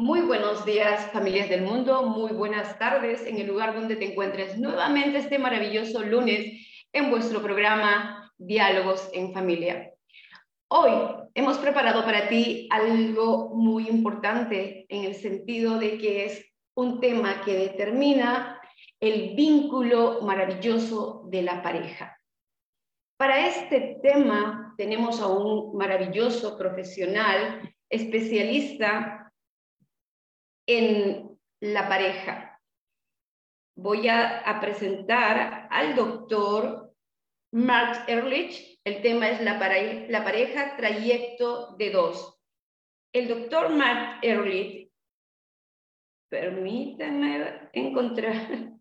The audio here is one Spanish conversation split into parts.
Muy buenos días, familias del mundo. Muy buenas tardes en el lugar donde te encuentres nuevamente este maravilloso lunes en vuestro programa Diálogos en Familia. Hoy hemos preparado para ti algo muy importante en el sentido de que es un tema que determina el vínculo maravilloso de la pareja. Para este tema tenemos a un maravilloso profesional, especialista en la pareja. Voy a, presentar al doctor Mark Ehrlich. El tema es la, pareja trayecto de dos. El doctor Mark Ehrlich, permítanme encontrar,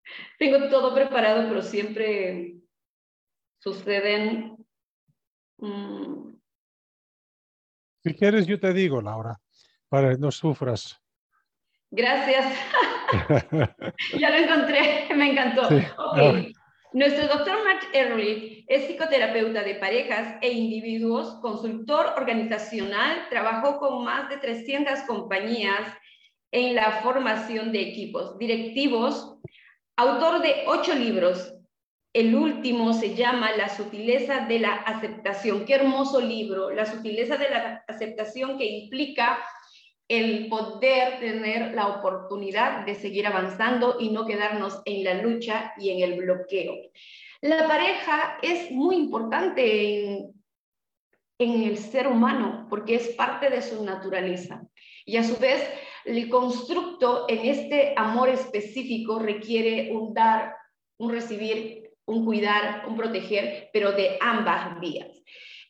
tengo todo preparado, pero siempre suceden... Mm. Si quieres, yo te digo, Laura, para que no sufras. Gracias. ya lo encontré, me encantó. Nuestro doctor Mark Ehrlich es psicoterapeuta de parejas e individuos, consultor organizacional, trabajó con más de 300 compañías en la formación de equipos directivos, autor de ocho libros. El último se llama La sutileza de la aceptación. Qué hermoso libro, La sutileza de la aceptación que implica el poder tener la oportunidad de seguir avanzando y no quedarnos en la lucha y en el bloqueo. La pareja es muy importante en, en el ser humano porque es parte de su naturaleza. Y a su vez, el constructo en este amor específico requiere un dar, un recibir, un cuidar, un proteger, pero de ambas vías.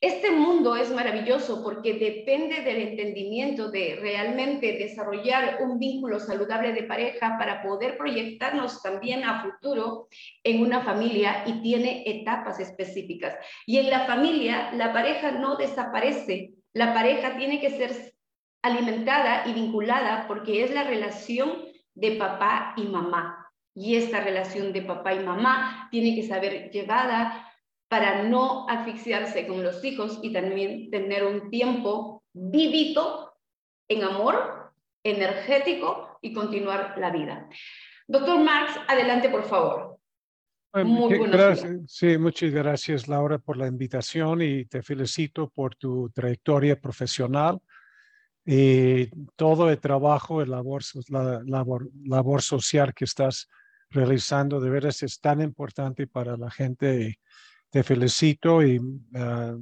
Este mundo es maravilloso porque depende del entendimiento de realmente desarrollar un vínculo saludable de pareja para poder proyectarnos también a futuro en una familia y tiene etapas específicas. Y en la familia la pareja no desaparece, la pareja tiene que ser alimentada y vinculada porque es la relación de papá y mamá. Y esta relación de papá y mamá tiene que saber llevada para no asfixiarse con los hijos y también tener un tiempo vivito en amor, energético y continuar la vida. Doctor Max, adelante, por favor. Muy gracias. Sí, muchas gracias, Laura, por la invitación y te felicito por tu trayectoria profesional y todo el trabajo, el labor, la labor, labor social que estás realizando. De veras es tan importante para la gente te felicito y ah,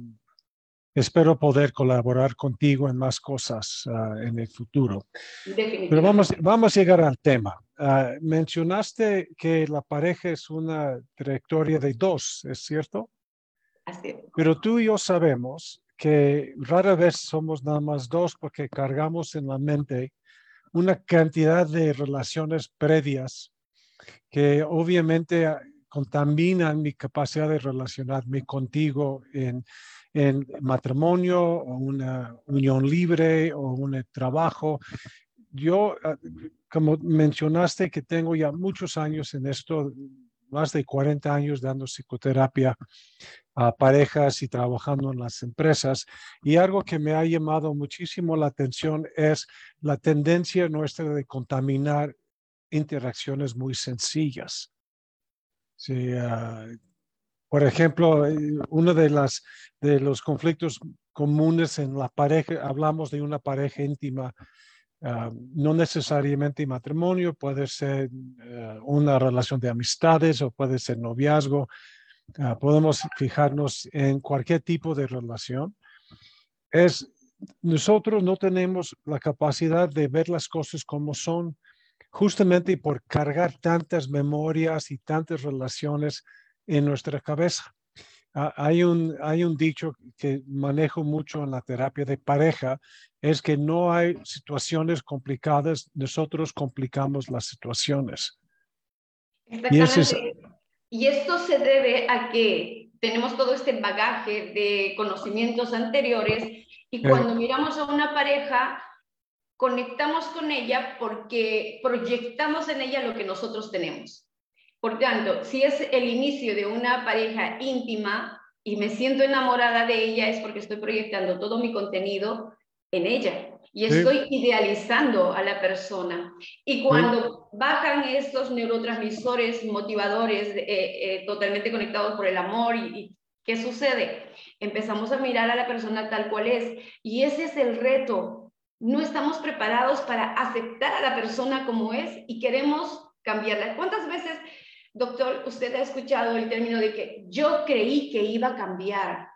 espero poder colaborar contigo en más cosas ah, en el futuro. Pero vamos, vamos a llegar al tema. Ah, mencionaste que la pareja es una trayectoria de dos, ¿es cierto? Así Pero tú y yo sabemos que rara vez somos nada más dos porque cargamos en la mente una cantidad de relaciones previas que obviamente contaminan mi capacidad de relacionarme contigo en, en matrimonio o una unión libre o un trabajo. Yo, ah, como mencionaste, que tengo ya muchos años en esto, más de 40 años dando psicoterapia a parejas y trabajando en las empresas. Y algo que me ha llamado muchísimo la atención es la tendencia nuestra de contaminar interacciones muy sencillas. Sí, ah, por ejemplo, eh, uno de, las, de los conflictos comunes en la pareja, hablamos de una pareja íntima, ah, no necesariamente matrimonio, puede ser eh, una relación de amistades o puede ser noviazgo. Ah, podemos fijarnos en cualquier tipo de relación. Es, nosotros no tenemos la capacidad de ver las cosas como son justamente por cargar tantas memorias y tantas relaciones en nuestra cabeza. Ah, hay, un, hay un dicho que manejo mucho en la terapia de pareja, es que no hay situaciones complicadas, nosotros complicamos las situaciones. Y esto se debe a que tenemos todo este bagaje de conocimientos anteriores y cuando miramos a una pareja conectamos con ella porque proyectamos en ella lo que nosotros tenemos. Por tanto, si es el inicio de una pareja íntima y me siento enamorada de ella, es porque estoy proyectando todo mi contenido en ella. y estoy idealizando a la persona. Y cuando bajan estos neurotransmisores motivadores eh, eh, totalmente conectados por el amor, y, ¿qué sucede? Empezamos a mirar a la persona tal cual es. Y ese es el reto. No estamos preparados para aceptar a la persona como es y queremos cambiarla. ¿Cuántas veces, doctor, usted ha escuchado el término de que yo creí que iba a cambiar?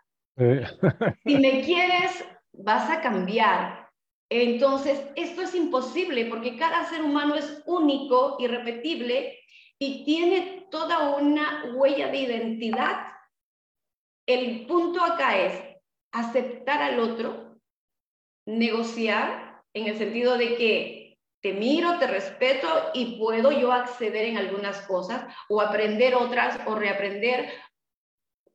si me quieres, vas a cambiar. Entonces, esto es imposible porque cada ser humano es único, irrepetible y tiene toda una huella de identidad. El punto acá es aceptar al otro, negociar en el sentido de que te miro, te respeto y puedo yo acceder en algunas cosas o aprender otras o reaprender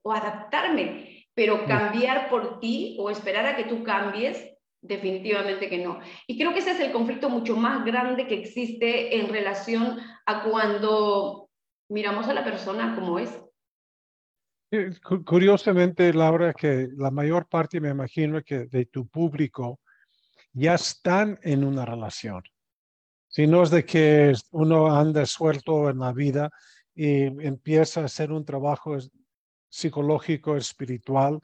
o adaptarme, pero cambiar por ti o esperar a que tú cambies Definitivamente que no. Y creo que ese es el conflicto mucho más grande que existe en relación a cuando miramos a la persona como es. Curiosamente, Laura, que la mayor parte, me imagino, que de tu público ya están en una relación. Si no es de que uno anda suelto en la vida y empieza a hacer un trabajo psicológico, espiritual,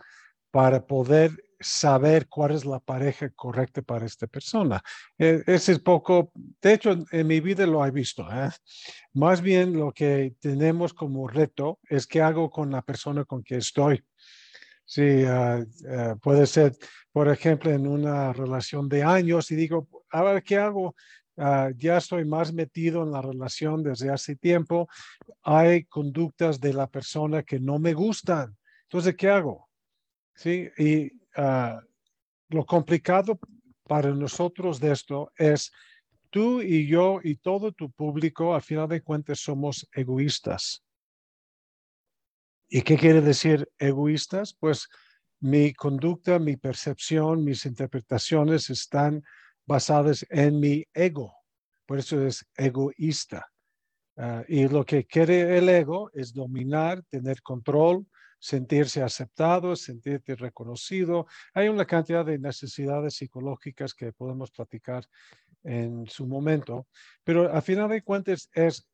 para poder saber cuál es la pareja correcta para esta persona. E, ese es poco, de hecho, en mi vida lo he visto. ¿eh? Más bien lo que tenemos como reto es qué hago con la persona con que estoy. Sí, ah, puede ser, por ejemplo, en una relación de años y digo, a ver, ¿qué hago? Ah, ya estoy más metido en la relación desde hace tiempo. Hay conductas de la persona que no me gustan. Entonces, ¿qué hago? Sí, y lo complicado para nosotros de esto es tú y yo y todo tu público, al final de cuentas, somos egoístas. ¿Y qué quiere decir egoístas? Pues mi conducta, mi percepción, mis interpretaciones están basadas en mi ego. Por eso es egoísta. Ah, y lo que quiere el ego es dominar, tener control, sentirse aceptado, sentirte reconocido. Hay una cantidad de necesidades psicológicas que podemos platicar en su momento, pero a final de cuentas es,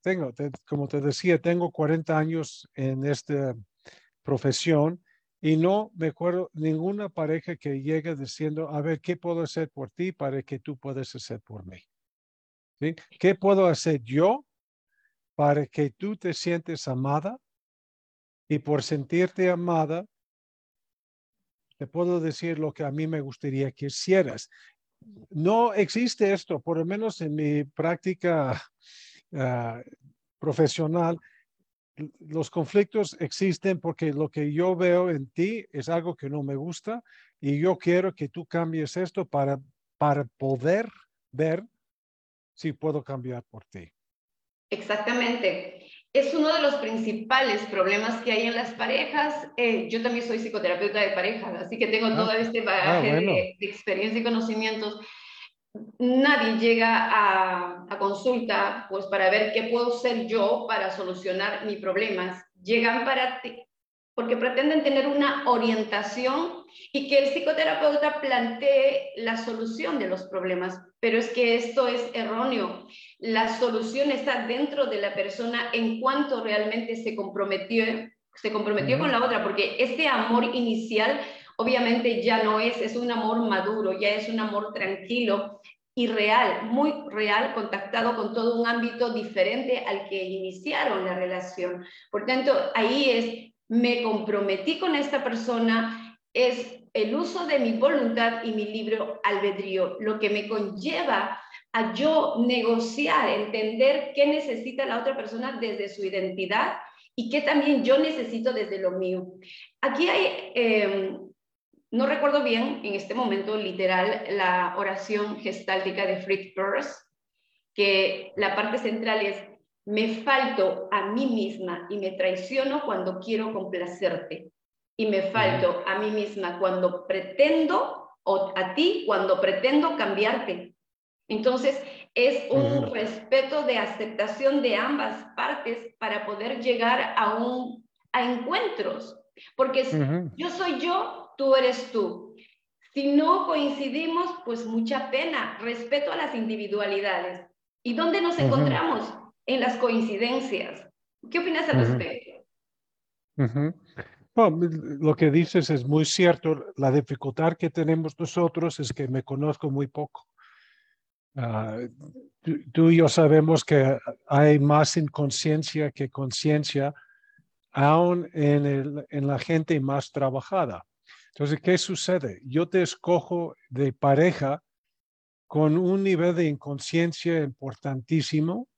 tengo, como te decía, tengo 40 años en esta profesión y no me acuerdo ninguna pareja que llegue diciendo, a ver, ¿qué puedo hacer por ti para que tú puedas hacer por mí? ¿Qué puedo hacer yo para que tú te sientes amada y por sentirte amada, te puedo decir lo que a mí me gustaría que hicieras. No existe esto, por lo menos en mi práctica ah, profesional. Los conflictos existen porque lo que yo veo en ti es algo que no me gusta y yo quiero que tú cambies esto para, para poder ver si puedo cambiar por ti. Exactamente es uno de los principales problemas que hay en las parejas. Eh, yo también soy psicoterapeuta de parejas, así que tengo ah, todo este bagaje ah, de, experiencia y conocimientos. Nadie llega a, a, consulta pues para ver qué puedo ser yo para solucionar mis problemas. Llegan para porque pretenden tener una orientación y que el psicoterapeuta plantee la solución de los problemas. Pero es que esto es erróneo. La solución está dentro de la persona en cuanto realmente se comprometió, se comprometió con la otra, porque ese amor inicial obviamente ya no es, es un amor maduro, ya es un amor tranquilo y real, muy real, contactado con todo un ámbito diferente al que iniciaron la relación. Por tanto, ahí es me comprometí con esta persona es el uso de mi voluntad y mi libro albedrío, lo que me conlleva a yo negociar, entender qué necesita la otra persona desde su identidad y qué también yo necesito desde lo mío. Aquí hay, em, no recuerdo bien en este momento literal, la oración gestáltica de Fritz Perls, que la parte central es me falto a mí misma y me traiciono cuando quiero complacerte. Y me falto a mí misma cuando pretendo, o a ti cuando pretendo cambiarte. Entonces, es un respeto de aceptación de ambas partes para poder llegar a, un, a encuentros. Porque yo soy yo, tú eres tú. Si no coincidimos, pues mucha pena, respeto a las individualidades. ¿Y dónde nos encontramos? En las coincidencias. ¿Qué opinas al respecto? lo que dices es muy cierto. La dificultad que tenemos nosotros es que me conozco muy poco. Ah, tú, y yo sabemos que hay más inconsciencia que conciencia, aún en, en la gente más trabajada. Entonces, ¿qué sucede? Yo te escojo de pareja con un nivel de inconsciencia importantísimo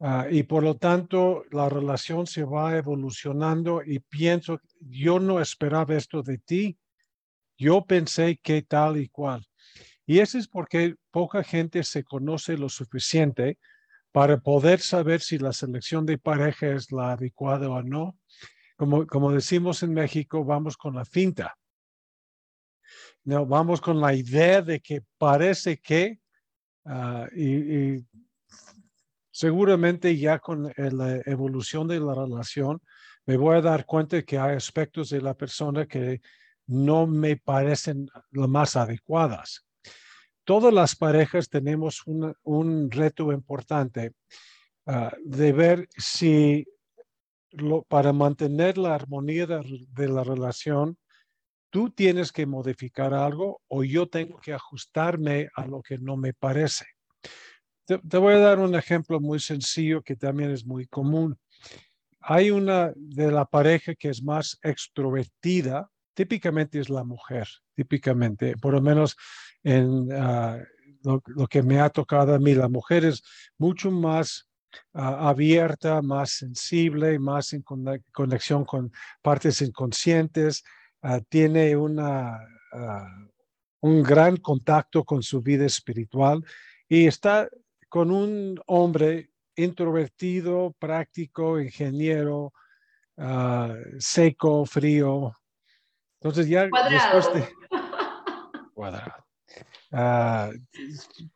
Ah, y por lo tanto, la relación se va evolucionando y pienso, yo no esperaba esto de ti, yo pensé que tal y cual. Y eso es porque poca gente se conoce lo suficiente para poder saber si la selección de pareja es la adecuada o no. Como, como decimos en México, vamos con la finta. No, vamos con la idea de que parece que, ah, y seguramente ya con la evolución de la relación me voy a dar cuenta que hay aspectos de la persona que no me parecen las más adecuadas. Todas las parejas tenemos un, reto importante ah, de ver si para mantener la armonía de, la relación, tú tienes que modificar algo o yo tengo que ajustarme a lo que no me parece. Te, voy a dar un ejemplo muy sencillo que también es muy común. Hay una de la pareja que es más extrovertida, típicamente es la mujer, típicamente, por lo menos en ah, lo, que me ha tocado a mí, la mujer es mucho más ah, abierta, más sensible, más en conexión con partes inconscientes, ah, tiene una, un gran contacto con su vida espiritual y está con un hombre introvertido, práctico, ingeniero, ah, seco, frío. Entonces ya después de... Cuadrado. Ah,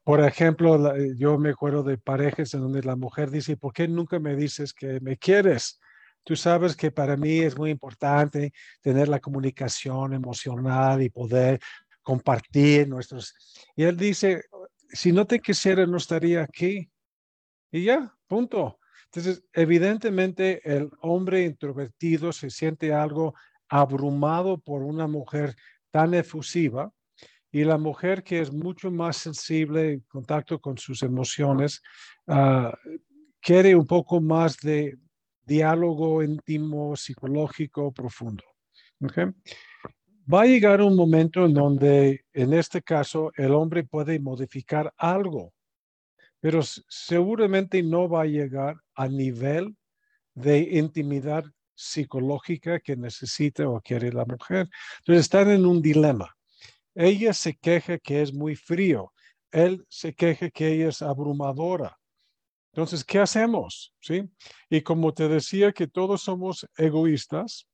por ejemplo, yo me acuerdo de parejas en donde la mujer dice, ¿por qué nunca me dices que me quieres? Tú sabes que para mí es muy importante tener la comunicación emocional y poder compartir nuestros... Y él dice, si no te quisiera, no estaría aquí. Y ya, punto. Entonces, evidentemente, el hombre introvertido se siente algo abrumado por una mujer tan efusiva y la mujer que es mucho más sensible en contacto con sus emociones ah, quiere un poco más de diálogo íntimo, psicológico, profundo. Va a llegar un momento en donde, en este caso, el hombre puede modificar algo, pero seguramente no va a llegar a nivel de intimidad psicológica que necesita o quiere la mujer. Entonces están en un dilema. Ella se queja que es muy frío. Él se queja que ella es abrumadora. Entonces, ¿qué hacemos? ¿Sí? Y como te decía que todos somos egoístas,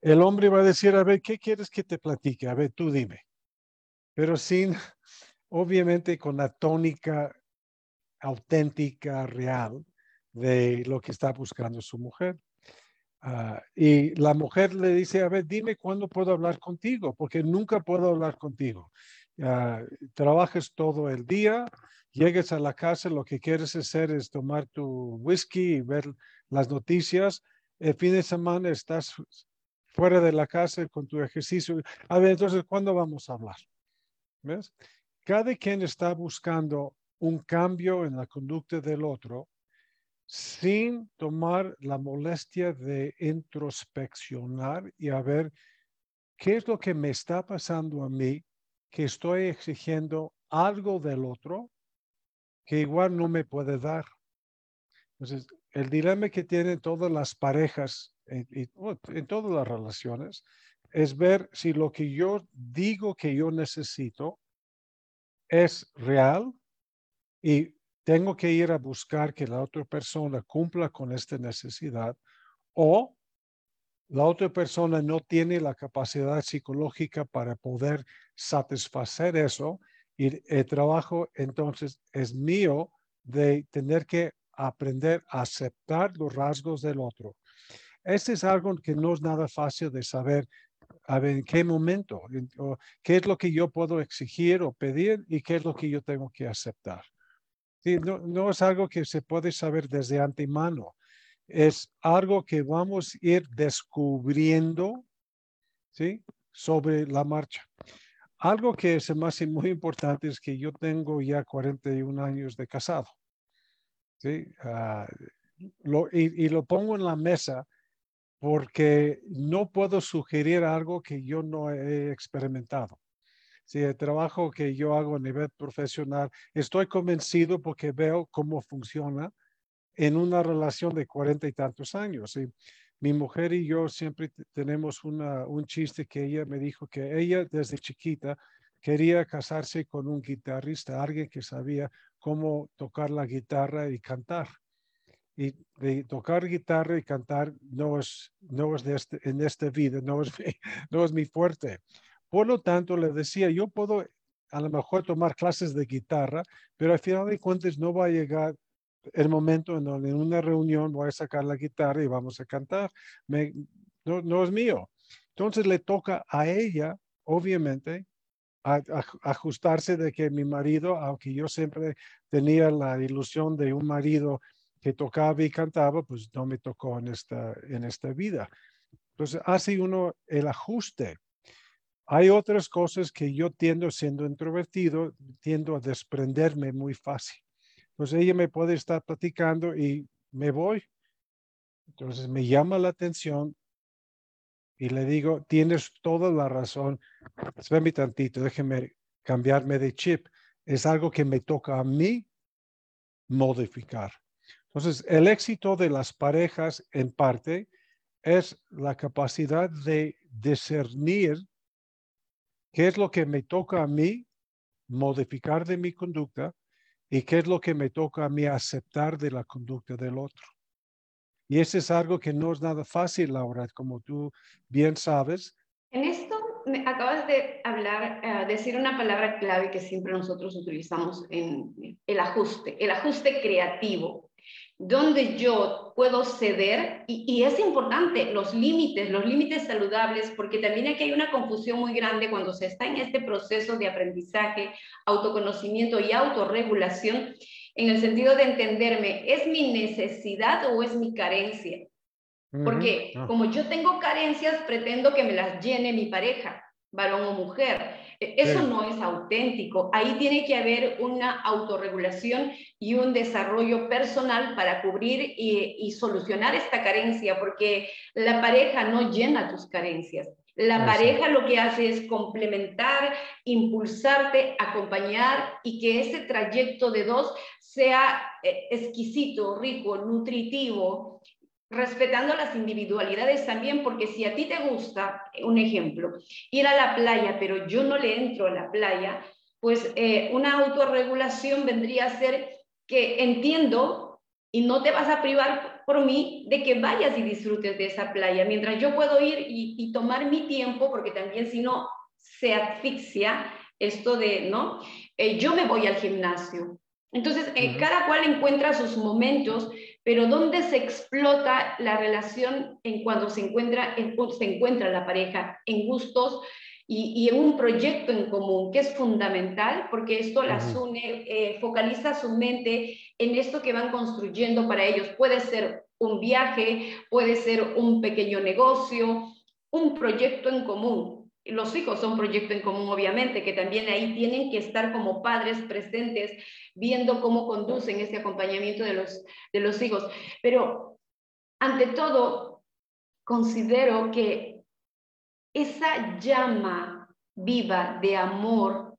el hombre va a decir, a ver, ¿qué quieres que te platique? A ver, tú dime. Pero sin, obviamente, con la tónica auténtica, real de lo que está buscando su mujer. Ah, y la mujer le dice, a ver, dime cuándo puedo hablar contigo, porque nunca puedo hablar contigo. Uh, trabajas todo el día, llegues a la casa, lo que quieres hacer es tomar tu whisky y ver las noticias. El fin de semana estás fuera de la casa con tu ejercicio. A ver, entonces, ¿cuándo vamos a hablar? ¿Ves? Cada quien está buscando un cambio en la conducta del otro sin tomar la molestia de introspeccionar y a ver qué es lo que me está pasando a mí, que estoy exigiendo algo del otro que igual no me puede dar. Entonces, el dilema que tienen todas las parejas en, todas las relaciones, es ver si lo que yo digo que yo necesito es real y tengo que ir a buscar que la otra persona cumpla con esta necesidad o la otra persona no tiene la capacidad psicológica para poder satisfacer eso y el trabajo entonces es mío de tener que aprender a aceptar los rasgos del otro este es algo que no es nada fácil de saber a ver en qué momento, qué es lo que yo puedo exigir o pedir y qué es lo que yo tengo que aceptar. Sí, no, no es algo que se puede saber desde antemano, es algo que vamos a ir descubriendo ¿sí? sobre la marcha. Algo que es más muy importante es que yo tengo ya 41 años de casado. ¿sí? Ah, lo, y, lo pongo en la mesa porque no puedo sugerir algo que yo no he experimentado. Si el trabajo que yo hago a nivel profesional, estoy convencido porque veo cómo funciona en una relación de cuarenta y tantos años. Y mi mujer y yo siempre tenemos un chiste que ella me dijo que ella desde chiquita quería casarse con un guitarrista, alguien que sabía cómo tocar la guitarra y cantar. Y de tocar guitarra y cantar no es, no es de este, en esta vida, no es, no es mi fuerte. Por lo tanto, le decía, yo puedo a lo mejor tomar clases de guitarra, pero al final de cuentas no va a llegar el momento en donde en una reunión voy a sacar la guitarra y vamos a cantar. No, no, es mío. Entonces le toca a ella, obviamente, ajustarse de que mi marido, aunque yo siempre tenía la ilusión de un marido que tocaba y cantaba, pues no me tocó en esta, en esta vida. Entonces hace uno el ajuste. Hay otras cosas que yo tiendo, siendo introvertido, tiendo a desprenderme muy fácil. Entonces ella me puede estar platicando y me voy. Entonces me llama la atención y le digo, tienes toda la razón. Espérame tantito, déjeme cambiarme de chip. Es algo que me toca a mí modificar. Entonces, el éxito de las parejas en parte es la capacidad de discernir qué es lo que me toca a mí modificar de mi conducta y qué es lo que me toca a mí aceptar de la conducta del otro. Y eso es algo que no es nada fácil, Laura, como tú bien sabes. En esto acabas de hablar, uh, decir una palabra clave que siempre nosotros utilizamos en el ajuste, el ajuste creativo donde yo puedo ceder, y, es importante los límites, los límites saludables, porque también aquí hay una confusión muy grande cuando se está en este proceso de aprendizaje, autoconocimiento y autorregulación, en el sentido de entenderme, ¿es mi necesidad o es mi carencia? Porque como yo tengo carencias, pretendo que me las llene mi pareja, varón o mujer. E, eso no es auténtico. Ahí tiene que haber una autorregulación y un desarrollo personal para cubrir y, solucionar esta carencia, porque la pareja no llena tus carencias. La pareja lo que hace es complementar, impulsarte, acompañar y que ese trayecto de dos sea eh, exquisito, rico, nutritivo respetando las individualidades también, porque si a ti te gusta, un ejemplo, ir a la playa, pero yo no le entro a la playa, pues eh, una autorregulación vendría a ser que entiendo y no te vas a privar por mí de que vayas y disfrutes de esa playa, mientras yo puedo ir y, tomar mi tiempo, porque también si no se asfixia esto de, ¿no? Eh, yo me voy al gimnasio. Entonces, eh, cada cual encuentra sus momentos pero ¿dónde se explota la relación en cuando se encuentra, en, se encuentra la pareja? En gustos y, en un proyecto en común, que es fundamental, porque esto las une, eh, focaliza su mente en esto que van construyendo para ellos. Puede ser un viaje, puede ser un pequeño negocio, un proyecto en común los hijos son proyecto en común, obviamente, que también ahí tienen que estar como padres presentes, viendo cómo conducen ese acompañamiento de los, de los hijos. Pero, ante todo, considero que esa llama viva de amor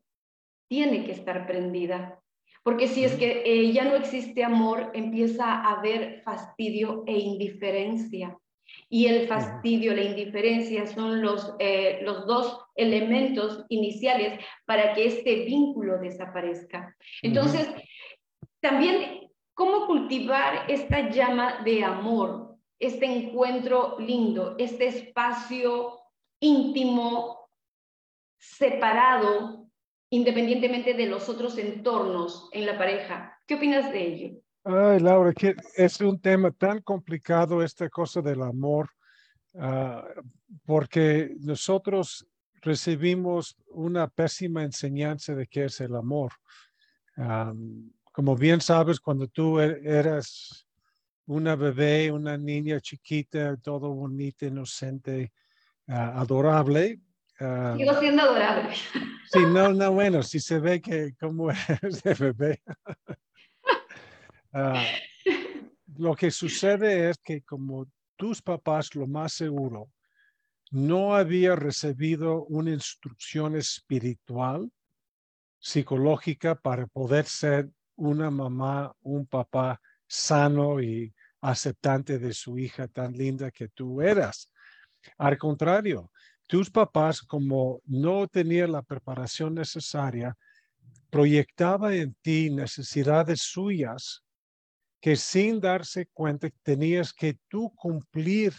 tiene que estar prendida. Porque si es que eh, ya no existe amor, empieza a haber fastidio e indiferencia y el fastidio, la indiferencia son los, eh, los dos elementos iniciales para que este vínculo desaparezca. Entonces, también, ¿cómo cultivar esta llama de amor, este encuentro lindo, este espacio íntimo, separado, independientemente de los otros entornos en la pareja? ¿Qué opinas de ello? Ay, Laura, que es un tema tan complicado esta cosa del amor. ah, porque nosotros recibimos una pésima enseñanza de qué es el amor. como bien sabes, cuando tú er, eras una bebé, una niña chiquita, todo bonita, inocente, ah, adorable. Sigo siendo adorable. Sí, no, no, bueno, si se ve que como eres de bebé. Ah, lo que sucede es que como tus papás, lo más seguro, no había recibido una instrucción espiritual, psicológica, para poder ser una mamá, un papá sano y aceptante de su hija tan linda que tú eras. Al contrario, tus papás, como no tenían la preparación necesaria, proyectaba en ti necesidades suyas que sin darse cuenta tenías que tú cumplir.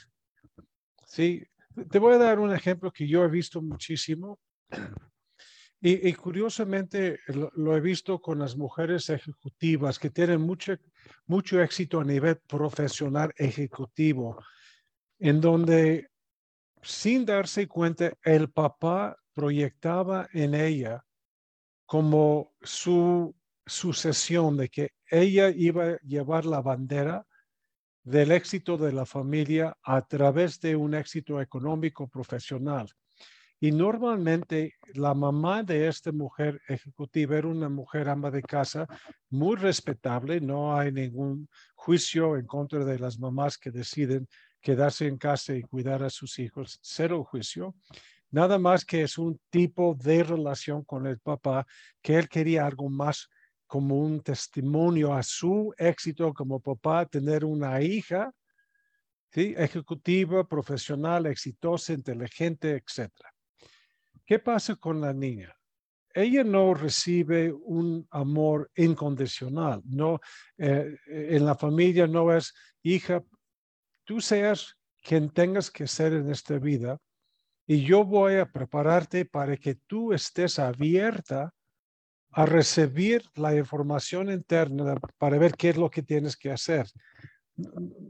Sí, te voy a dar un ejemplo que yo he visto muchísimo y, curiosamente lo, he visto con las mujeres ejecutivas que tienen mucho, mucho éxito a nivel profesional ejecutivo, en donde sin darse cuenta el papá proyectaba en ella como su sucesión de que ella iba a llevar la bandera del éxito de la familia a través de un éxito económico profesional. Y normalmente la mamá de esta mujer ejecutiva era una mujer ama de casa muy respetable. No hay ningún juicio en contra de las mamás que deciden quedarse en casa y cuidar a sus hijos. Cero juicio. Nada más que es un tipo de relación con el papá que él quería algo más como un testimonio a su éxito como papá, tener una hija ¿sí? ejecutiva, profesional, exitosa, inteligente, etc. ¿Qué pasa con la niña? Ella no recibe un amor incondicional. No, eh, en la familia no es hija, tú seas quien tengas que ser en esta vida y yo voy a prepararte para que tú estés abierta a recibir la información interna para ver qué es lo que tienes que hacer.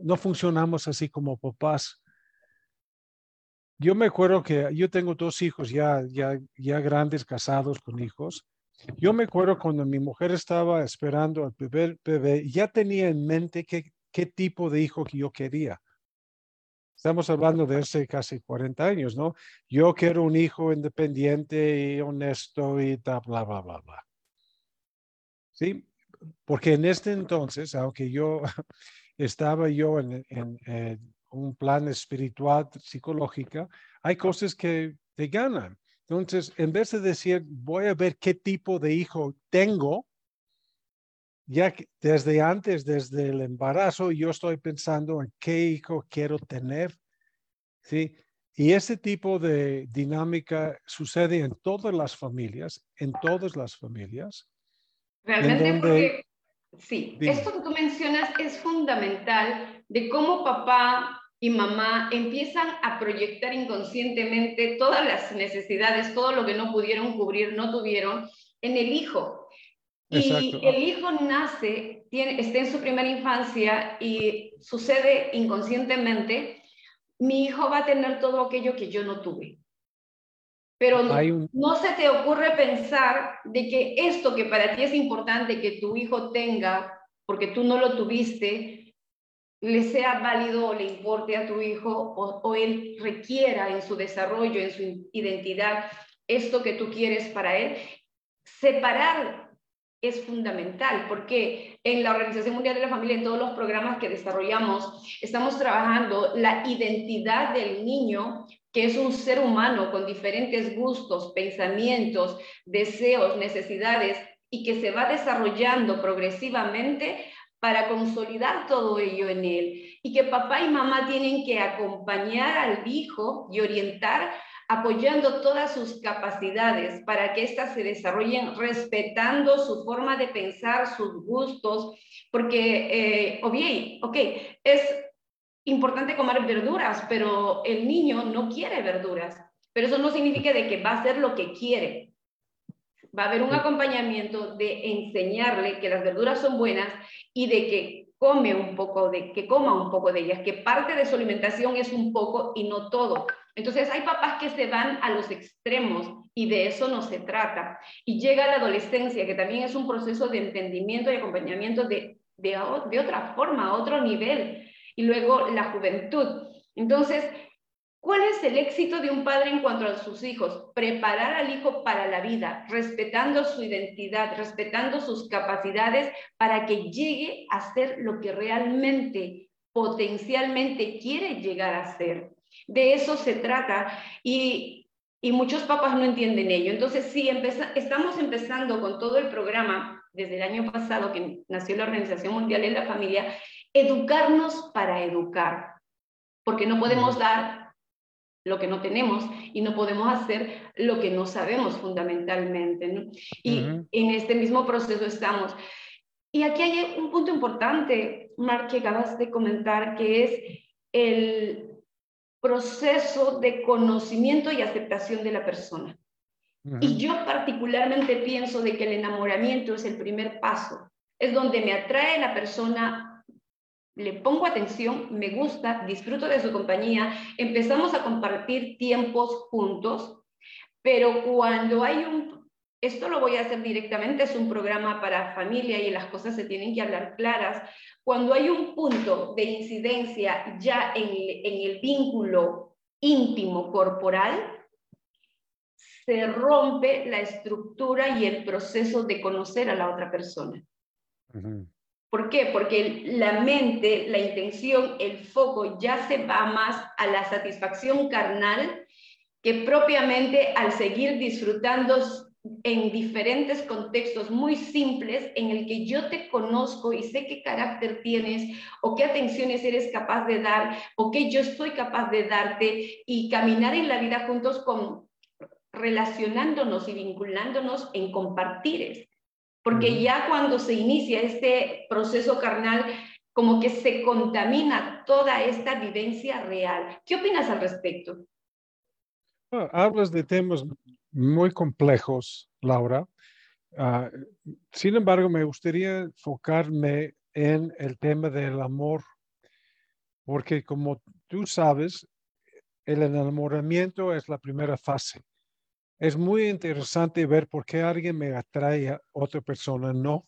No funcionamos así como papás. Yo me acuerdo que yo tengo dos hijos ya, ya, ya grandes, casados con hijos. Yo me acuerdo cuando mi mujer estaba esperando al bebé, bebé ya tenía en mente qué, qué tipo de hijo que yo quería. Estamos hablando de hace casi 40 años, ¿no? Yo quiero un hijo independiente y honesto y bla, bla, bla, bla. ¿Sí? Porque en este entonces, aunque yo estaba yo en, un plan espiritual, psicológica, hay cosas que te ganan. Entonces, en vez de decir, voy a ver qué tipo de hijo tengo, ya que desde antes, desde el embarazo, yo estoy pensando en qué hijo quiero tener, ¿sí? Y ese tipo de dinámica sucede en todas las familias, en todas las familias. Realmente porque, sí, esto que tú mencionas es fundamental de cómo papá y mamá empiezan a proyectar inconscientemente todas las necesidades, todo lo que no pudieron cubrir, no tuvieron, en el hijo. Y el hijo nace, tiene, está en su primera infancia y sucede inconscientemente, mi hijo va a tener todo aquello que yo no tuve. Pero no se te ocurre pensar de que esto que para ti es importante que tu hijo tenga, porque tú no lo tuviste, le sea válido o le importe a tu hijo o, o él requiera en su desarrollo, en su identidad, esto que tú quieres para él. Separar es fundamental porque en la Organización Mundial de la Familia, en todos los programas que desarrollamos, estamos trabajando la identidad del niño que es un ser humano con diferentes gustos, pensamientos, deseos, necesidades y que se va desarrollando progresivamente para consolidar todo ello en él. Y que papá y mamá tienen que acompañar al hijo y orientar apoyando todas sus capacidades para que éstas se desarrollen respetando su forma de pensar, sus gustos, porque, eh, o bien, ok, es importante comer verduras, pero el niño no quiere verduras. Pero eso no significa de que va a hacer lo que quiere. Va a haber un acompañamiento de enseñarle que las verduras son buenas y de que come un poco de, que coma un poco de ellas, que parte de su alimentación es un poco y no todo. Entonces hay papás que se van a los extremos y de eso no se trata. Y llega la adolescencia, que también es un proceso de entendimiento y acompañamiento de, de, de otra forma, a otro nivel. Y luego la juventud. Entonces, ¿Cuál es el éxito de un padre en cuanto a sus hijos? Preparar al hijo para la vida, respetando su identidad, respetando sus capacidades para que llegue a ser lo que realmente, potencialmente quiere llegar a ser. De eso se trata y, y muchos papás no entienden ello. Entonces, sí, estamos empezando con todo el programa desde el año pasado que nació la Organización Mundial de la Familia, educarnos para educar, porque no podemos dar lo que no tenemos y no podemos hacer lo que no sabemos fundamentalmente. Y en este mismo proceso estamos. Y aquí hay un punto importante, Mark, que acabas de comentar, que es el proceso de conocimiento y aceptación de la persona. Y yo particularmente pienso de que el enamoramiento es el primer paso, es donde me atrae la persona le pongo atención, me gusta, disfruto de su compañía, empezamos a compartir tiempos juntos, pero cuando hay un, esto lo voy a hacer directamente, es un programa para familia y las cosas se tienen que hablar claras, cuando hay un punto de incidencia ya en, el vínculo íntimo corporal, se rompe la estructura y el proceso de conocer a la otra persona. ¿Por qué? Porque la mente, la intención, el foco ya se va más a la satisfacción carnal que propiamente al seguir disfrutando en diferentes contextos muy simples en el que yo te conozco y sé qué carácter tienes o qué atenciones eres capaz de dar o qué yo estoy capaz de darte y caminar en la vida juntos con relacionándonos y vinculándonos en compartires porque ya cuando se inicia este proceso carnal, como que se contamina toda esta vivencia real. ¿Qué opinas al respecto? hablas de temas muy complejos, Laura. Ah, sin embargo, me gustaría enfocarme en el tema del amor, porque como tú sabes, el enamoramiento es la primera fase es muy interesante ver por qué alguien me atrae a otra persona no.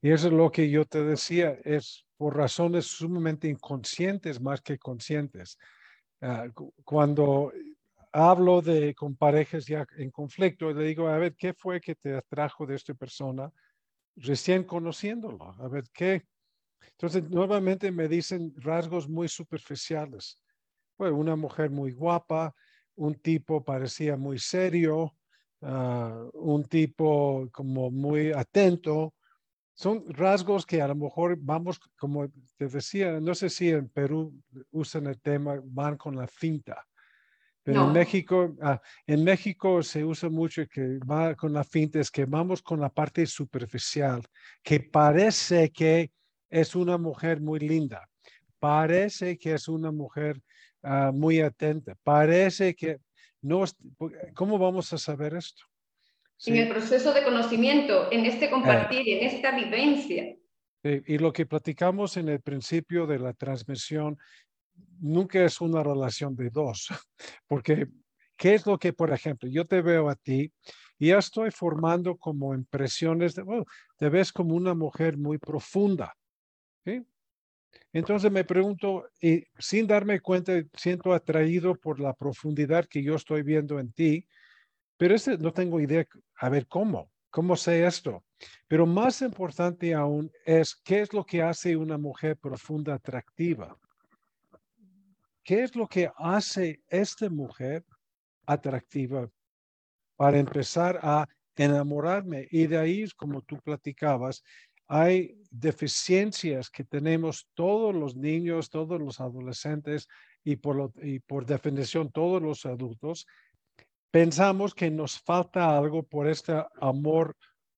Y eso es lo que yo te decía, es por razones sumamente inconscientes más que conscientes. Ah, cuando hablo de con parejas ya en conflicto, le digo, a ver, ¿qué fue que te atrajo de esta persona recién conociéndolo? A ver, ¿qué? Entonces, nuevamente me dicen rasgos muy superficiales. Fue una mujer muy guapa, un tipo parecía muy serio, ah, un tipo como muy atento. Son rasgos que a lo mejor vamos, como te decía, no sé si en Perú usan el tema, van con la finta. Pero en México, ah, en México se usa mucho que va con la finta, es que vamos con la parte superficial, que parece que es una mujer muy linda, parece que es una mujer Ah, muy atenta. Parece que no, ¿cómo vamos a saber esto? En el proceso de conocimiento, en este compartir, en esta vivencia. y lo que platicamos en el principio de la transmisión, nunca es una relación de dos, porque ¿qué es lo que, por ejemplo, yo te veo a ti y ya estoy formando como impresiones de, oh, te ves como una mujer muy profunda. ¿sí? Entonces me pregunto, y sin darme cuenta, siento atraído por la profundidad que yo estoy viendo en ti, pero no tengo idea, a ver cómo, cómo sé esto. Pero más importante aún es qué es lo que hace una mujer profunda atractiva. ¿Qué es lo que hace esta mujer atractiva para empezar a enamorarme? Y de ahí, como tú platicabas, hay deficiencias que tenemos todos los niños, todos los adolescentes y por, por definición todos los adultos. Pensamos que nos falta algo por este amor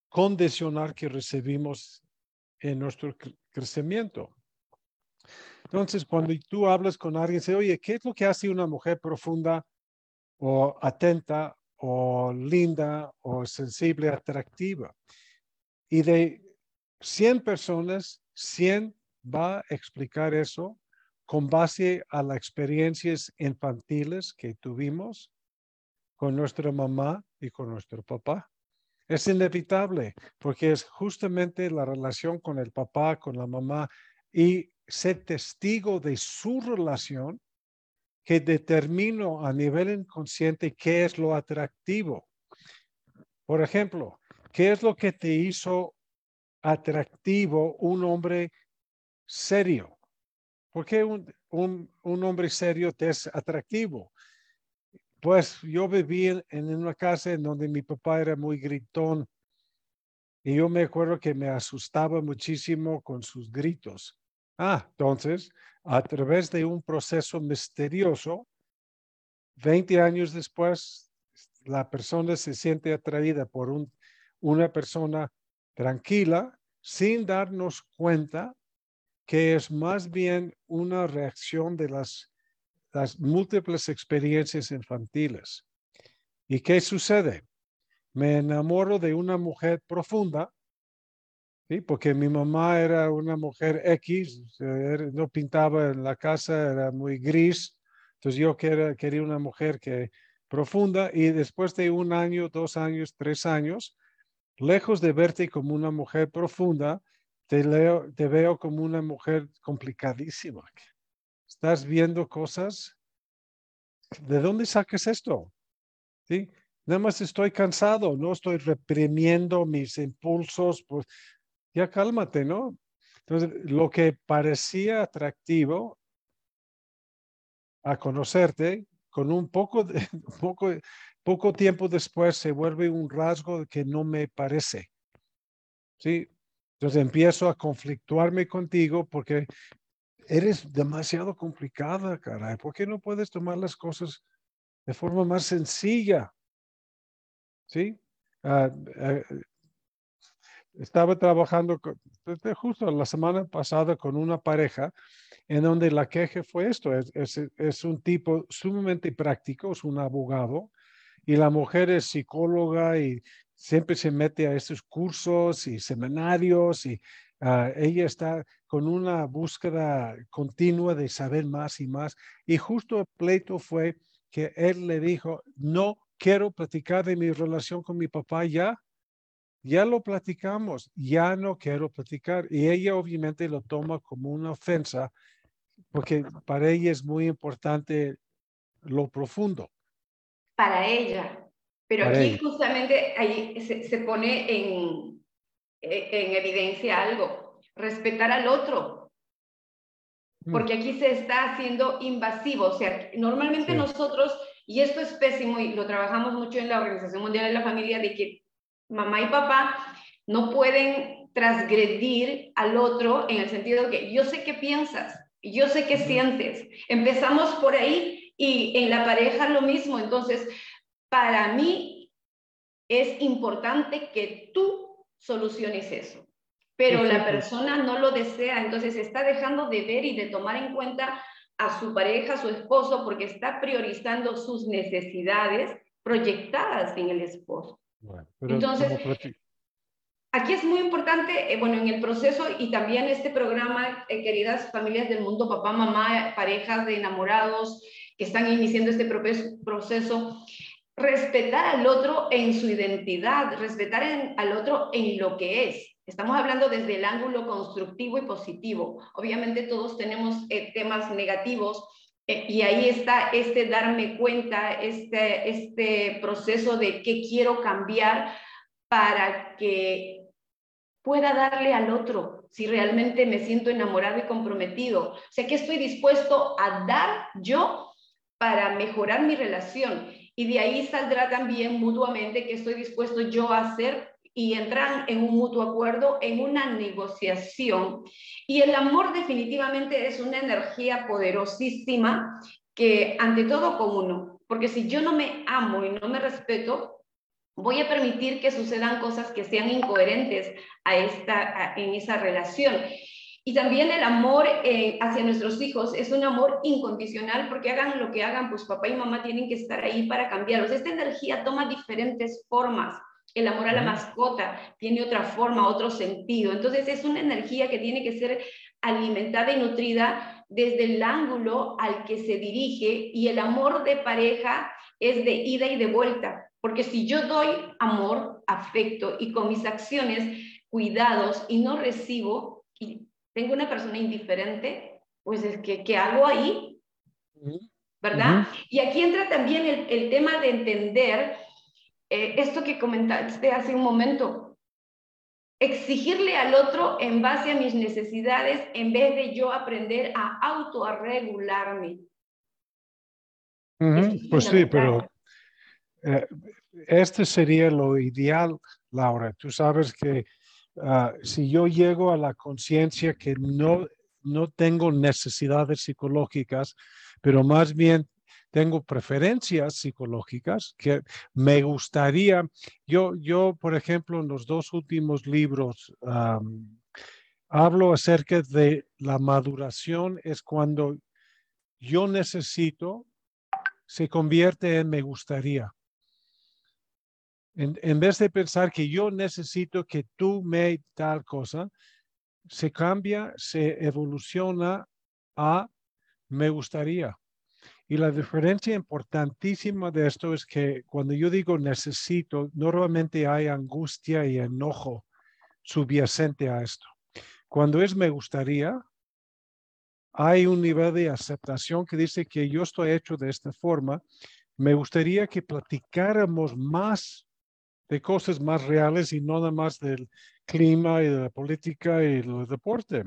condicional que recibimos en nuestro crecimiento. Entonces, cuando tú hablas con alguien, dice, oye, ¿qué es lo que hace una mujer profunda o atenta o linda o sensible, atractiva? Y de 100 personas, 100 va a explicar eso con base a las experiencias infantiles que tuvimos con nuestra mamá y con nuestro papá. Es inevitable porque es justamente la relación con el papá, con la mamá y ser testigo de su relación que determino a nivel inconsciente qué es lo atractivo. Por ejemplo, ¿qué es lo que te hizo atractivo un hombre serio? ¿Por qué un, un, hombre serio te es atractivo? Pues yo viví en, una casa en donde mi papá era muy gritón y yo me acuerdo que me asustaba muchísimo con sus gritos. Ah, entonces, a través de un proceso misterioso, 20 años después, la persona se siente atraída por un, una persona tranquila sin darnos cuenta que es más bien una reacción de las, las múltiples experiencias infantiles. ¿Y qué sucede? Me enamoro de una mujer profunda, ¿sí? porque mi mamá era una mujer X, no pintaba en la casa, era muy gris, entonces yo quería, quería una mujer que profunda y después de un año, dos años, tres años, lejos de verte como una mujer profunda, te, leo, te veo como una mujer complicadísima. Estás viendo cosas. ¿De dónde sacas esto? ¿Sí? Nada más estoy cansado, no estoy reprimiendo mis impulsos. Pues ya cálmate, ¿no? Entonces, lo que parecía atractivo a conocerte, con un poco, de, poco, poco tiempo después se vuelve un rasgo que no me parece. ¿Sí? Entonces empiezo a conflictuarme contigo porque eres demasiado complicada, caray. ¿Por qué no puedes tomar las cosas de forma más sencilla? ¿Sí? Ah, eh, estaba trabajando justo la semana pasada con una pareja en donde la queja fue esto. Es, es, un tipo sumamente práctico, es un abogado, y la mujer es psicóloga y siempre se mete a estos cursos y seminarios y ah, ella está con una búsqueda continua de saber más y más. Y justo el pleito fue que él le dijo, no quiero platicar de mi relación con mi papá ya. Ya lo platicamos, ya no quiero platicar. Y ella obviamente lo toma como una ofensa porque para ella es muy importante lo profundo. Para ella, pero aquí justamente ahí se, pone en, en, evidencia algo, respetar al otro, mm. porque aquí se está haciendo invasivo, o sea, normalmente nosotros, y esto es pésimo y lo trabajamos mucho en la Organización Mundial de la Familia, de que mamá y papá no pueden transgredir al otro en el sentido de que yo sé qué piensas, yo sé qué sientes. Empezamos por ahí y en la pareja lo mismo, entonces para mí es importante que tú soluciones eso, pero la persona no lo desea, entonces está dejando de ver y de tomar en cuenta a su pareja, a su esposo, porque está priorizando sus necesidades proyectadas en el esposo. Entonces, aquí es muy importante, eh, bueno, en el proceso y también este programa, eh, queridas familias del mundo, papá, mamá, parejas de enamorados que están iniciando este proceso, respetar al otro en su identidad, respetar al otro en lo que es. Estamos hablando desde el ángulo constructivo y positivo. Obviamente todos tenemos eh, temas negativos y ahí está este darme cuenta, este, este proceso de qué quiero cambiar para que pueda darle al otro si realmente me siento enamorado y comprometido. O sea, ¿qué estoy dispuesto a dar yo para mejorar mi relación? y de ahí saldrá también mutuamente que estoy dispuesto yo a hacer y entran en un mutuo acuerdo, en una negociación. Y el amor definitivamente es una energía poderosísima que ante todo con uno, porque si yo no me amo y no me respeto, voy a permitir que sucedan cosas que sean incoherentes a esta, en esa relación. Y también el amor eh, hacia nuestros hijos es un amor incondicional porque hagan lo que hagan, pues papá y mamá tienen que estar ahí para cambiarlos. Esta energía toma diferentes formas. El amor a la mascota tiene otra forma, otro sentido. Entonces es una energía que tiene que ser alimentada y nutrida desde el ángulo al que se dirige y el amor de pareja es de ida y de vuelta. Porque si yo doy amor, afecto y con mis acciones cuidados y no recibo y tengo una persona indiferente, pues es que, ¿qué hago ahí? ¿Verdad? Y aquí entra también el, el tema de entender eh, esto que comentaste hace un momento, exigirle al otro en base a mis necesidades en vez de yo aprender a autoarregularme. Pues sí, pero eh, este sería lo ideal, Laura. Tú sabes que ah, si yo llego a la conciencia que no, no tengo necesidades psicológicas, pero más bien tengo preferencias psicológicas que me gustaría, yo, yo por ejemplo, en los dos últimos libros hablo acerca de la maduración, es cuando yo necesito, se convierte en me gustaría. En, en, vez de pensar que yo necesito que tú me tal cosa, se cambia, se evoluciona a me gustaría. Y la diferencia importantísima de esto es que cuando yo digo necesito, normalmente hay angustia y enojo subyacente a esto. Cuando es me gustaría, hay un nivel de aceptación que dice que yo estoy hecho de esta forma. Me gustaría que platicáramos más de cosas más reales y no nada más del clima y de la política y del deporte.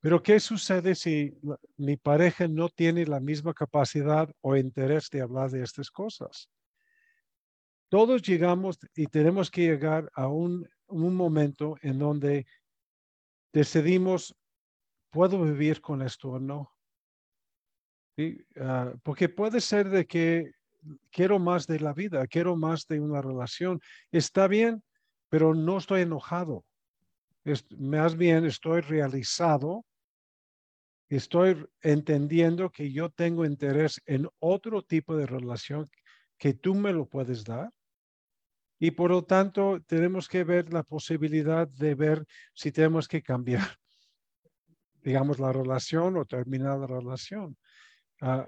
Pero ¿qué sucede si mi pareja no tiene la misma capacidad o interés de hablar de estas cosas? Todos llegamos y tenemos que llegar a un, momento en donde decidimos, ¿puedo vivir con esto o no? Ah, porque puede ser de que quiero más de la vida, quiero más de una relación. Está bien, pero no estoy enojado. más bien estoy realizado estoy entendiendo que yo tengo interés en otro tipo de relación que tú me lo puedes dar. Y por lo tanto, tenemos que ver la posibilidad de ver si tenemos que cambiar, digamos, la relación o terminar la relación. Ah,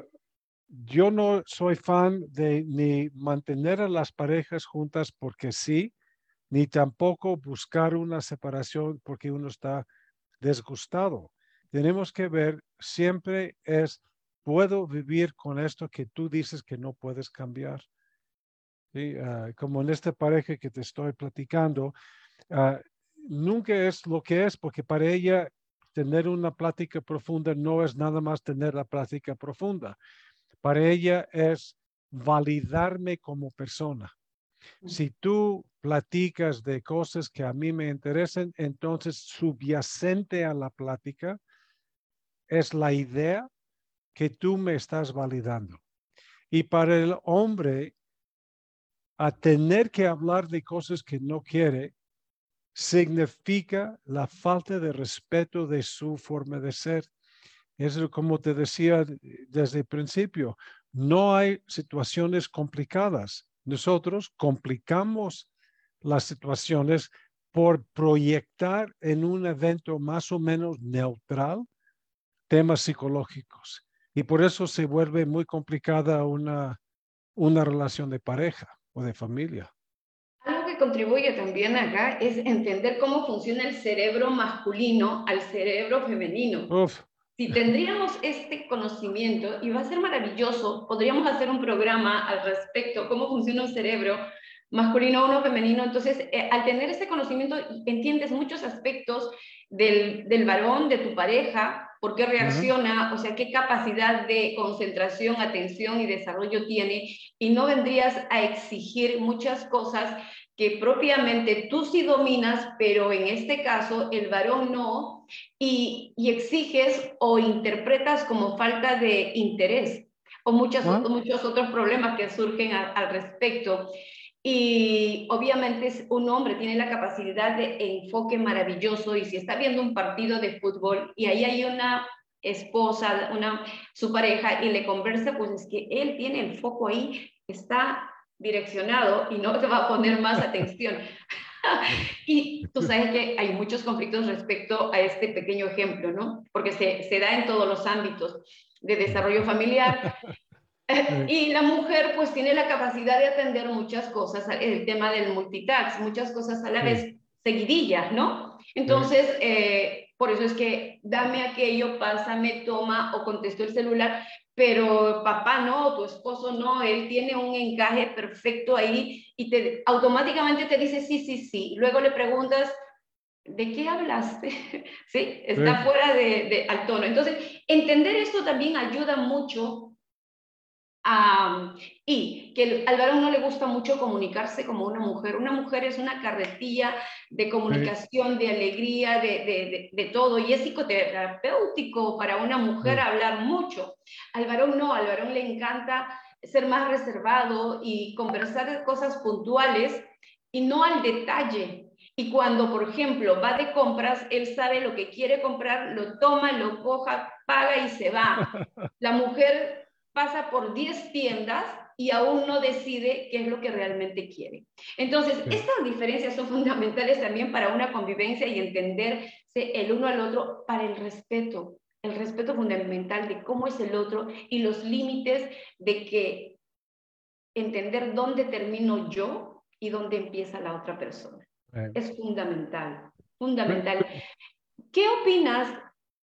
yo no soy fan de ni mantener a las parejas juntas porque sí, ni tampoco buscar una separación porque uno está desgustado tenemos que ver siempre es, puedo vivir con esto que tú dices que no puedes cambiar. Ah, como en esta pareja que te estoy platicando, ah, nunca es lo que es, porque para ella tener una plática profunda no es nada más tener la plática profunda. Para ella es validarme como persona. Si tú platicas de cosas que a mí me interesan, entonces subyacente a la plática es la idea que tú me estás validando. Y para el hombre, a tener que hablar de cosas que no quiere, significa la falta de respeto de su forma de ser. Es como te decía desde el principio, no hay situaciones complicadas. Nosotros complicamos las situaciones por proyectar en un evento más o menos neutral temas psicológicos. Y por eso se vuelve muy complicada una, una relación de pareja o de familia. Algo que contribuye también acá es entender cómo funciona el cerebro masculino al cerebro femenino. Si tendríamos este conocimiento, y va a ser maravilloso, podríamos hacer un programa al respecto, cómo funciona un cerebro masculino, uno femenino. Entonces, eh, al tener ese conocimiento, entiendes muchos aspectos del, del varón, de tu pareja, por qué reacciona, o sea, qué capacidad de concentración, atención y desarrollo tiene, y no vendrías a exigir muchas cosas que propiamente tú sí dominas, pero en este caso el varón no, y, exiges o interpretas como falta de interés o muchas, muchos otros problemas que surgen al respecto. Y obviamente un hombre tiene la capacidad de enfoque maravilloso y si está viendo un partido de fútbol y ahí hay una esposa, una, su pareja y le conversa, pues es que él tiene el foco ahí, está direccionado y no te va a poner más atención. y tú sabes que hay muchos conflictos respecto a este pequeño ejemplo, ¿no? Porque se, se da en todos los ámbitos de desarrollo familiar. Y la mujer pues tiene la capacidad de atender muchas cosas, el tema del multitask, muchas cosas a la vez, seguidillas, ¿no? Entonces, eh, por eso es que dame aquello, pásame, toma o contesto el celular, pero papá no, tu esposo no, él tiene un encaje perfecto ahí y te, automáticamente te dice sí, sí, sí. Luego le preguntas, ¿de qué hablaste? ¿Sí? Está fuera de, de, al tono. Entonces, entender esto también ayuda mucho y que al varón no le gusta mucho comunicarse como una mujer. Una mujer es una carretilla de comunicación, de alegría, de, de, de, todo. Y es psicoterapéutico para una mujer hablar mucho. Al varón no, al varón le encanta ser más reservado y conversar de cosas puntuales y no al detalle. Y cuando, por ejemplo, va de compras, él sabe lo que quiere comprar, lo toma, lo coja, paga y se va. La mujer pasa por 10 tiendas y aún no decide qué es lo que realmente quiere. Entonces, estas diferencias son fundamentales también para una convivencia y entenderse el uno al otro para el respeto, el respeto fundamental de cómo es el otro y los límites de que entender dónde termino yo y dónde empieza la otra persona. Es fundamental, fundamental. ¿Qué opinas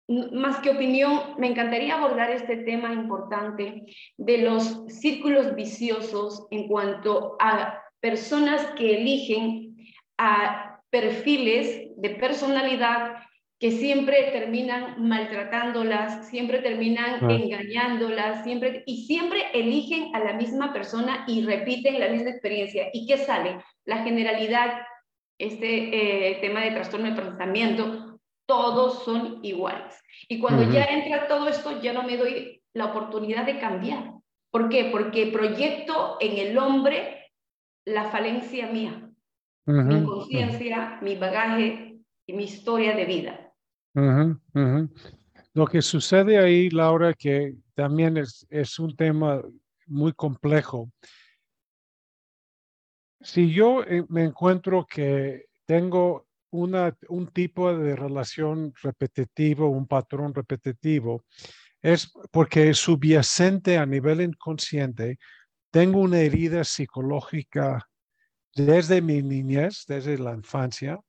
más que opinión, me encantaría abordar este tema importante de los círculos viciosos en cuanto a personas que eligen a perfiles de personalidad que siempre terminan maltratándolas, siempre terminan engañándolas, siempre, y siempre eligen a la misma persona y repiten la misma experiencia. ¿Y qué sale? La generalidad, este eh, tema de trastorno de pensamiento, todos son iguales. Y cuando ya entra todo esto, ya no me doy la oportunidad de cambiar. ¿Por qué? Porque proyecto en el hombre la falencia mía, mi conciencia, mi bagaje y mi historia de vida. Lo que sucede ahí, Laura, que también es, es un tema muy complejo. Si yo eh, me encuentro que tengo un tipo de relación repetitivo, un patrón repetitivo, es porque subyacente a nivel inconsciente, tengo una herida psicológica desde mi niñez, desde la infancia,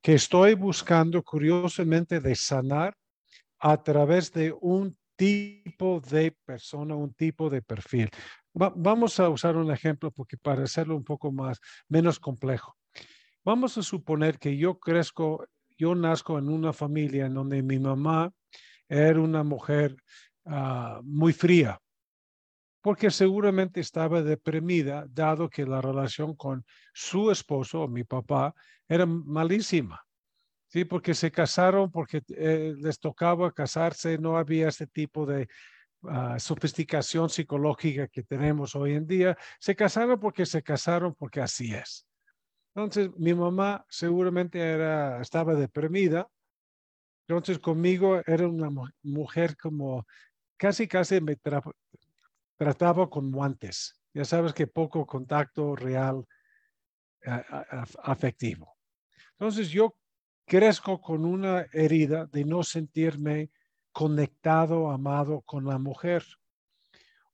que estoy buscando curiosamente de sanar a través de un tipo de persona, un tipo de perfil. vamos a usar un ejemplo porque para hacerlo un poco más, menos complejo. Vamos a suponer que yo crezco, yo nazco en una familia en donde mi mamá era una mujer ah, muy fría, porque seguramente estaba deprimida, dado que la relación con su esposo, mi papá, era malísima. Sí, porque se casaron, porque eh, les tocaba casarse, no había este tipo de ah, sofisticación psicológica que tenemos hoy en día. Se casaron porque se casaron porque así es. Entonces, mi mamá seguramente era, estaba deprimida. Entonces, conmigo era una mujer como casi, casi me trataba con guantes. Ya sabes que poco contacto real afectivo. Entonces, yo crezco con una herida de no sentirme conectado, amado con la mujer.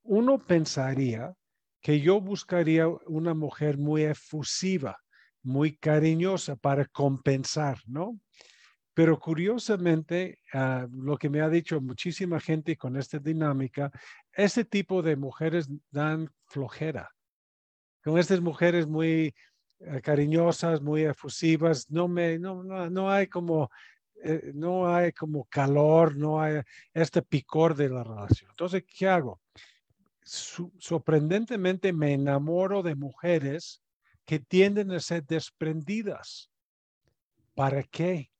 Uno pensaría que yo buscaría una mujer muy efusiva, muy cariñosa para compensar, ¿no? Pero curiosamente, ah, lo que me ha dicho muchísima gente con esta dinámica, este tipo de mujeres dan flojera. Con estas mujeres muy eh, cariñosas, muy efusivas, no me, no, no, hay como, eh, no hay como calor, no hay este picor de la relación. Entonces, ¿qué hago? sorprendentemente me enamoro de mujeres que tienden a ser desprendidas. ¿Para qué?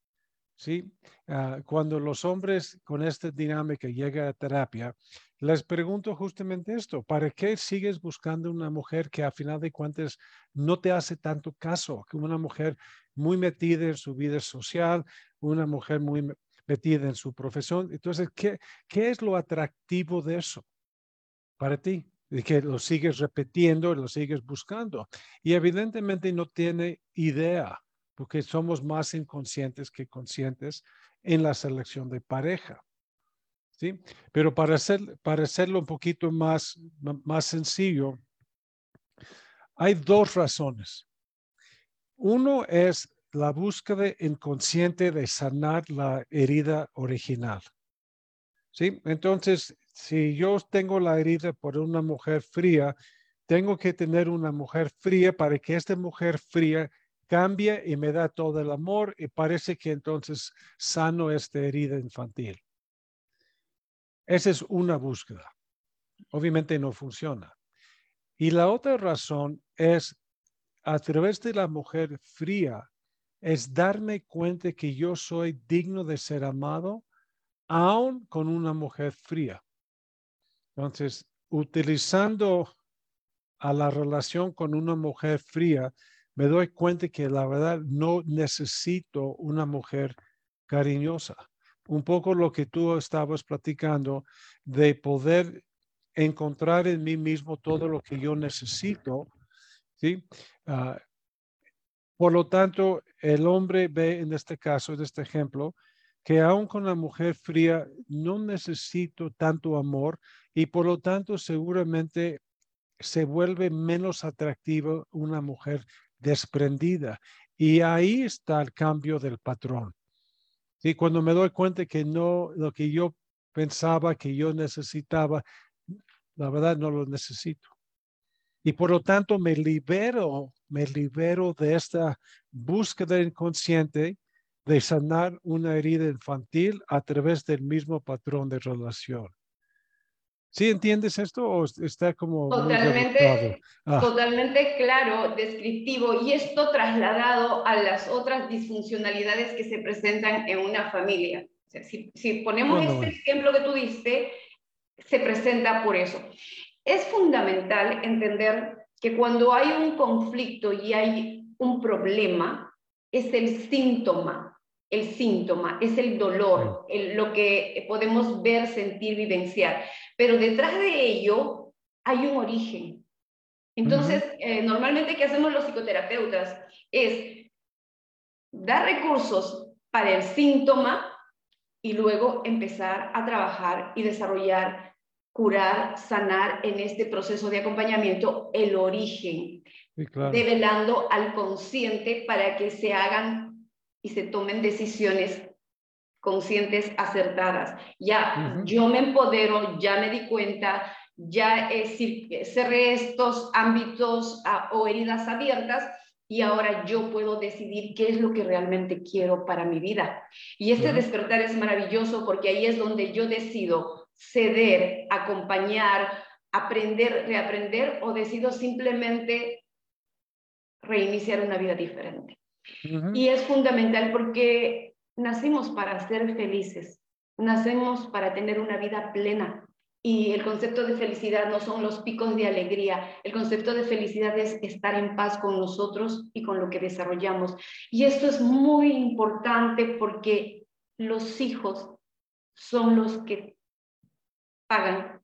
¿Sí? Ah, cuando los hombres con esta dinámica llegan a terapia, les pregunto justamente esto, ¿para qué sigues buscando una mujer que a final de cuentas no te hace tanto caso, que una mujer muy metida en su vida social, una mujer muy metida en su profesión? Entonces, ¿qué, qué es lo atractivo de eso para ti? Y que lo sigues repitiendo lo sigues buscando. Y evidentemente no tiene idea, porque somos más inconscientes que conscientes en la selección de pareja. ¿sí? Pero para, hacer, para hacerlo un poquito más, más sencillo, hay dos razones. Uno es la búsqueda inconsciente de sanar la herida original. ¿Sí? Entonces, si yo tengo la herida por una mujer fría, tengo que tener una mujer fría para que esta mujer fría cambie y me da todo el amor y parece que entonces sano esta herida infantil. Esa es una búsqueda. Obviamente no funciona. Y la otra razón es a través de la mujer fría, es darme cuenta que yo soy digno de ser amado aún con una mujer fría. Entonces, utilizando a la relación con una mujer fría, me doy cuenta que la verdad no necesito una mujer cariñosa. Un poco lo que tú estabas platicando de poder encontrar en mí mismo todo lo que yo necesito ¿sí? Ah, por lo tanto, el hombre ve en este caso, en este ejemplo, que aún con la mujer fría no necesito tanto amor y por lo tanto seguramente se vuelve menos atractiva una mujer desprendida. Y ahí está el cambio del patrón. Y cuando me doy cuenta que no, lo que yo pensaba que yo necesitaba, la verdad no lo necesito. Y por lo tanto me libero, me libero de esta búsqueda inconsciente de sanar una herida infantil a través del mismo patrón de relación. ¿Sí entiendes esto o está como totalmente, ah. totalmente claro, descriptivo y esto trasladado a las otras disfuncionalidades que se presentan en una familia? si, ponemos este ejemplo que tú diste, se presenta por eso. Es fundamental entender que cuando hay un conflicto y hay un problema, es el síntoma, el síntoma, es el dolor, lo que podemos ver, sentir, vivenciar. Pero detrás de ello hay un origen. Entonces, eh, normalmente, ¿qué hacemos los psicoterapeutas? Es dar recursos para el síntoma y luego empezar a trabajar y desarrollar curar, sanar en este proceso de acompañamiento el origen, develando al consciente para que se hagan y se tomen decisiones conscientes acertadas. Ya yo me empodero, ya me di cuenta, ya cerré estos ámbitos ah, o heridas abiertas y ahora yo puedo decidir qué es lo que realmente quiero para mi vida. Y este despertar es maravilloso porque ahí es donde yo decido ceder, acompañar, aprender, reaprender o decido simplemente reiniciar una vida diferente. Y es fundamental porque nacimos para ser felices, nacemos para tener una vida plena. Y el concepto de felicidad no son los picos de alegría, el concepto de felicidad es estar en paz con nosotros y con lo que desarrollamos. Y esto es muy importante porque los hijos son los que pagan,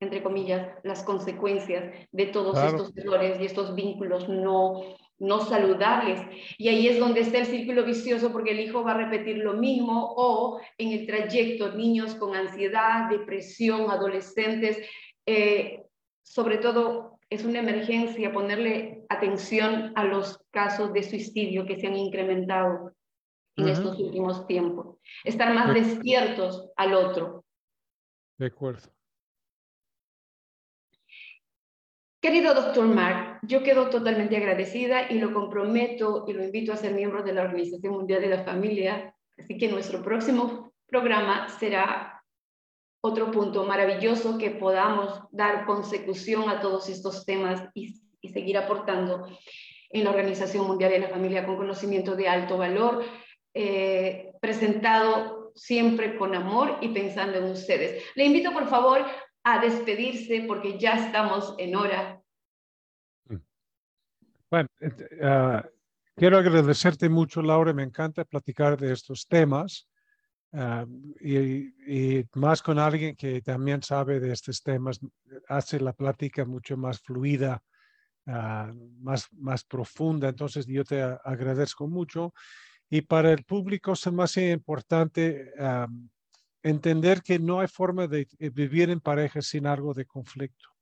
entre comillas, las consecuencias de todos estos errores y estos vínculos no, no saludables. Y ahí es donde está el círculo vicioso porque el hijo va a repetir lo mismo o en el trayecto niños con ansiedad, depresión, adolescentes. Eh, sobre todo es una emergencia ponerle atención a los casos de suicidio que se han incrementado en estos últimos tiempos. Estar más despiertos al otro, de acuerdo. Querido doctor Mark, yo quedo totalmente agradecida y lo comprometo y lo invito a ser miembro de la Organización Mundial de la Familia. Así que nuestro próximo programa será otro punto maravilloso que podamos dar consecución a todos estos temas y, seguir aportando en la Organización Mundial de la Familia con conocimiento de alto valor, eh, presentado siempre con amor y pensando en ustedes. Le invito, por favor, a despedirse porque ya estamos en hora. Bueno, ah, quiero agradecerte mucho, Laura. Me encanta platicar de estos temas. Ah, y, más con alguien que también sabe de estos temas, hace la plática mucho más fluida, ah, más, más profunda. Entonces yo te agradezco mucho. Y para el público es más importante entender que no hay forma de vivir en pareja sin algo de conflicto.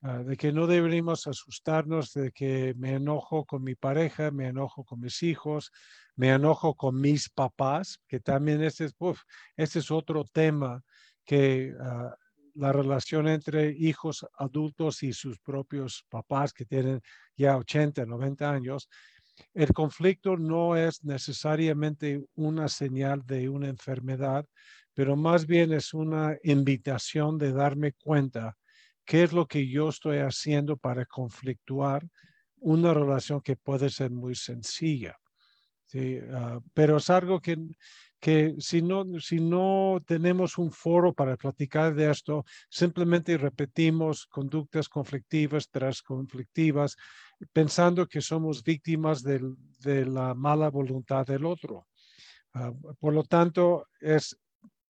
Ah, de que no deberíamos asustarnos de que me enojo con mi pareja, me enojo con mis hijos, me enojo con mis papás, que también este es, este es otro tema que ah, la relación entre hijos adultos y sus propios papás que tienen ya 80, 90 años, el conflicto no es necesariamente una señal de una enfermedad, pero más bien es una invitación de darme cuenta qué es lo que yo estoy haciendo para conflictuar una relación que puede ser muy sencilla. ¿sí? Ah, pero es algo que, que si, no, si no tenemos un foro para platicar de esto, simplemente repetimos conductas conflictivas tras conflictivas, pensando que somos víctimas de la mala voluntad del otro. Ah, por lo tanto, es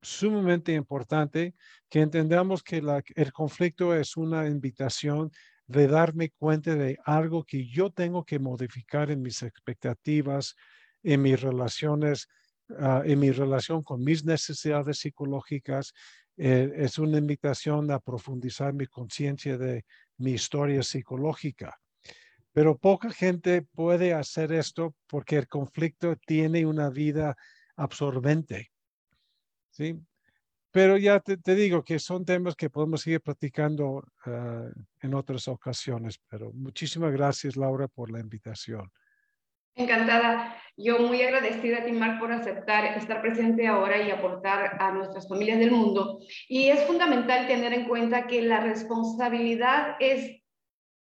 sumamente importante que entendamos que el conflicto es una invitación de darme cuenta de algo que yo tengo que modificar en mis expectativas, en mis relaciones, ah, en mi relación con mis necesidades psicológicas. Eh, es una invitación a profundizar mi conciencia de mi historia psicológica. Pero poca gente puede hacer esto porque el conflicto tiene una vida absorbente. ¿sí? Pero ya te, digo que son temas que podemos seguir platicando ah, en otras ocasiones, pero muchísimas gracias, Laura, por la invitación. Encantada. Yo muy agradecida a ti, por aceptar estar presente ahora y aportar a nuestras familias del mundo. Y es fundamental tener en cuenta que la responsabilidad es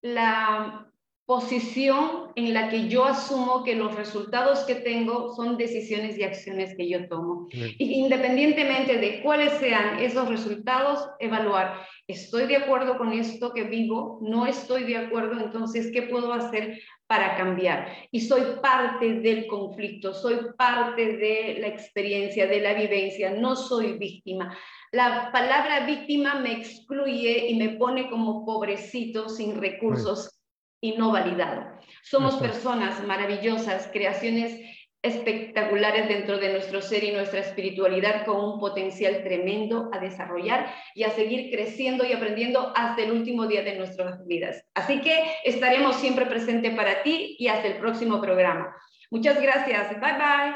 la posición en la que yo asumo que los resultados que tengo son decisiones y acciones que yo tomo. independientemente de cuáles sean esos resultados, evaluar, ¿estoy de acuerdo con esto que vivo? ¿No estoy de acuerdo? Entonces, ¿qué puedo hacer para cambiar? Y soy parte del conflicto, soy parte de la experiencia, de la vivencia, no soy víctima. La palabra víctima me excluye y me pone como pobrecito sin recursos y no validado. Somos personas maravillosas, creaciones espectaculares dentro de nuestro ser y nuestra espiritualidad con un potencial tremendo a desarrollar y a seguir creciendo y aprendiendo hasta el último día de nuestras vidas. Así que estaremos siempre presentes para ti y hasta el próximo programa. Muchas gracias. Bye bye.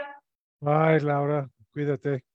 Bye, Laura. Cuídate.